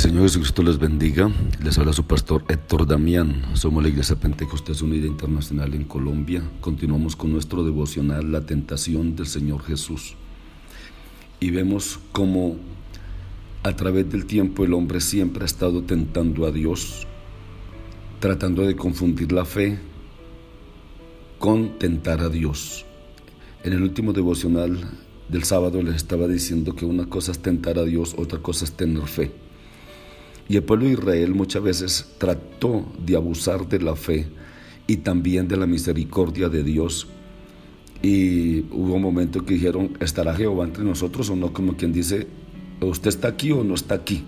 Señor Jesucristo les bendiga. Les habla su pastor Héctor Damián. Somos la Iglesia Pentecostés Unida Internacional en Colombia. Continuamos con nuestro devocional La tentación del Señor Jesús. Y vemos cómo a través del tiempo el hombre siempre ha estado tentando a Dios, tratando de confundir la fe con tentar a Dios. En el último devocional del sábado les estaba diciendo que una cosa es tentar a Dios, otra cosa es tener fe. Y el pueblo de Israel muchas veces trató de abusar de la fe y también de la misericordia de Dios. Y hubo un momento que dijeron, ¿estará Jehová entre nosotros o no? Como quien dice, ¿usted está aquí o no está aquí?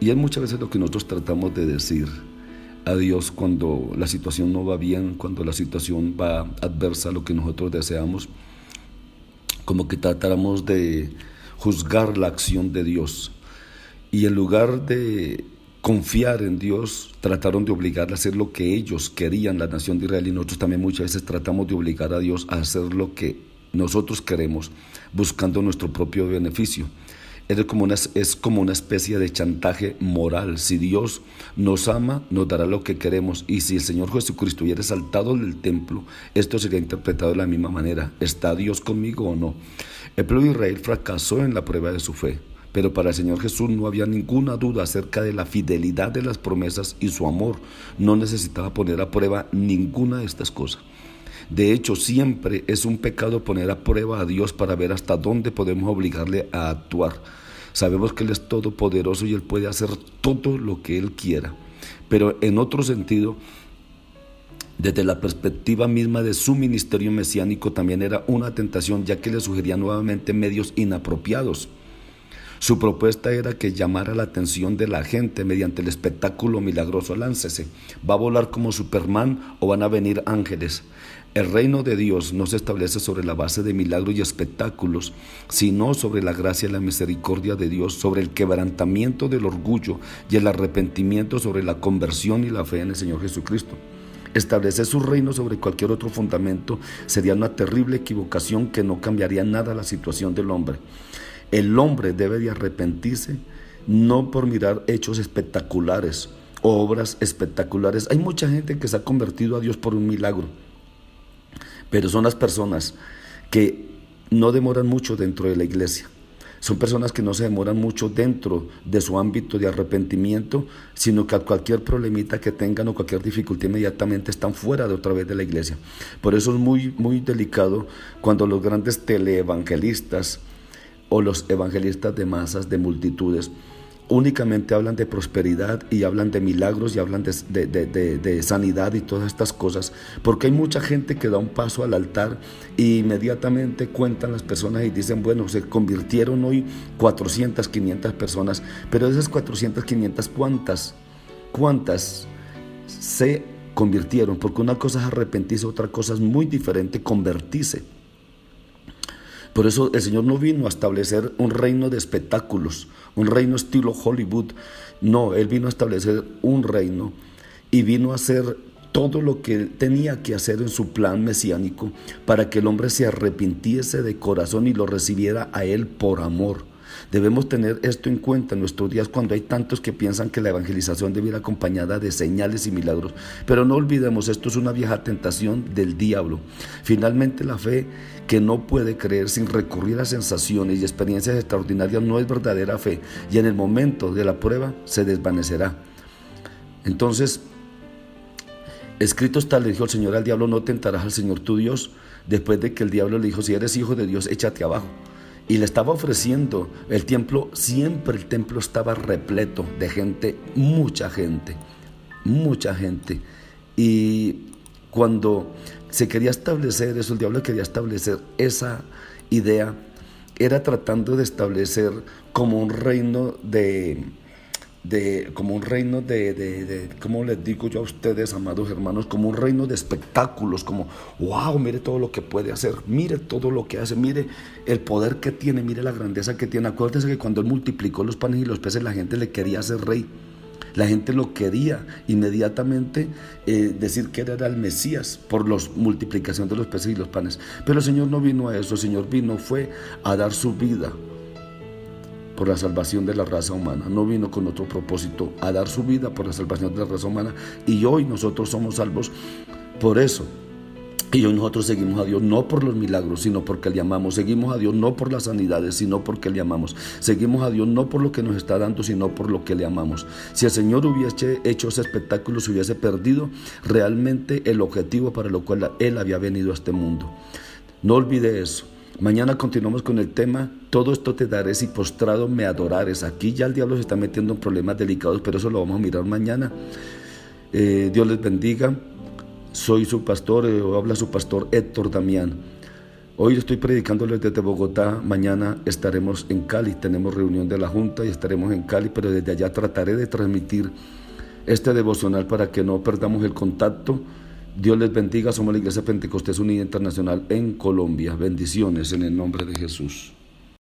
Y es muchas veces lo que nosotros tratamos de decir a Dios cuando la situación no va bien, cuando la situación va adversa a lo que nosotros deseamos, como que tratáramos de juzgar la acción de Dios. Y en lugar de confiar en Dios, trataron de obligar a hacer lo que ellos querían, la nación de Israel, y nosotros también muchas veces tratamos de obligar a Dios a hacer lo que nosotros queremos, buscando nuestro propio beneficio. Es como, una, es como una especie de chantaje moral. Si Dios nos ama, nos dará lo que queremos. Y si el Señor Jesucristo hubiera saltado del templo, esto sería interpretado de la misma manera. ¿Está Dios conmigo o no? El pueblo de Israel fracasó en la prueba de su fe. Pero para el Señor Jesús no había ninguna duda acerca de la fidelidad de las promesas y su amor. No necesitaba poner a prueba ninguna de estas cosas. De hecho, siempre es un pecado poner a prueba a Dios para ver hasta dónde podemos obligarle a actuar. Sabemos que Él es todopoderoso y Él puede hacer todo lo que Él quiera. Pero en otro sentido, desde la perspectiva misma de su ministerio mesiánico también era una tentación, ya que le sugería nuevamente medios inapropiados. Su propuesta era que llamara la atención de la gente mediante el espectáculo milagroso. Láncese, va a volar como Superman o van a venir ángeles. El reino de Dios no se establece sobre la base de milagros y espectáculos, sino sobre la gracia y la misericordia de Dios, sobre el quebrantamiento del orgullo y el arrepentimiento, sobre la conversión y la fe en el Señor Jesucristo. Establecer su reino sobre cualquier otro fundamento sería una terrible equivocación que no cambiaría nada la situación del hombre. El hombre debe de arrepentirse no por mirar hechos espectaculares, obras espectaculares. Hay mucha gente que se ha convertido a Dios por un milagro, pero son las personas que no demoran mucho dentro de la iglesia. Son personas que no se demoran mucho dentro de su ámbito de arrepentimiento, sino que a cualquier problemita que tengan o cualquier dificultad inmediatamente están fuera de otra vez de la iglesia. Por eso es muy, muy delicado cuando los grandes teleevangelistas, o los evangelistas de masas, de multitudes, únicamente hablan de prosperidad y hablan de milagros y hablan de, sanidad y todas estas cosas, porque hay mucha gente que da un paso al altar e inmediatamente cuentan las personas y dicen, bueno, se convirtieron hoy 400, 500 personas, pero de esas 400, 500, ¿cuántas? ¿Cuántas se convirtieron? Porque una cosa es arrepentirse, otra cosa es muy diferente convertirse. Por eso el Señor no vino a establecer un reino de espectáculos, un reino estilo Hollywood. No, Él vino a establecer un reino y vino a hacer todo lo que tenía que hacer en su plan mesiánico para que el hombre se arrepintiese de corazón y lo recibiera a Él por amor. Debemos tener esto en cuenta en nuestros días cuando hay tantos que piensan que la evangelización debe ir acompañada de señales y milagros. Pero no olvidemos, esto es una vieja tentación del diablo. Finalmente la fe que no puede creer sin recurrir a sensaciones y experiencias extraordinarias no es verdadera fe y en el momento de la prueba se desvanecerá. Entonces, escrito está, le dijo el Señor al diablo, no tentarás al Señor tu Dios, después de que el diablo le dijo, si eres hijo de Dios, échate abajo y le estaba ofreciendo el templo, siempre el templo estaba repleto de gente, mucha gente, mucha gente. Y cuando se quería establecer eso, el diablo quería establecer esa idea, era tratando de establecer como un reino de, de, como un reino de, de, ¿cómo les digo yo a ustedes, amados hermanos? Como un reino de espectáculos, como, wow, mire todo lo que puede hacer, mire todo lo que hace, mire el poder que tiene, mire la grandeza que tiene. Acuérdense que cuando él multiplicó los panes y los peces, la gente le quería ser rey. La gente lo quería inmediatamente eh, decir que era el Mesías por la multiplicación de los peces y los panes. Pero el Señor no vino a eso, el Señor vino fue a dar su vida por la salvación de la raza humana. No vino con otro propósito, a dar su vida por la salvación de la raza humana. Y hoy nosotros somos salvos por eso. Y hoy nosotros seguimos a Dios no por los milagros, sino porque le amamos. Seguimos a Dios no por las sanidades, sino porque le amamos. Seguimos a Dios no por lo que nos está dando, sino por lo que le amamos. Si el Señor hubiese hecho ese espectáculo, se hubiese perdido realmente el objetivo para lo cual Él había venido a este mundo. No olvide eso. Mañana continuamos con el tema, todo esto te daré si postrado me adorares. Aquí ya el diablo se está metiendo en problemas delicados, pero eso lo vamos a mirar mañana. Eh, Dios les bendiga. Soy su pastor, eh, habla su pastor Héctor Damián. Hoy estoy predicándoles desde Bogotá, mañana estaremos en Cali, tenemos reunión de la Junta y estaremos en Cali, pero desde allá trataré de transmitir este devocional para que no perdamos el contacto Dios les bendiga. Somos la Iglesia Pentecostés Unida Internacional en Colombia. Bendiciones en el nombre de Jesús.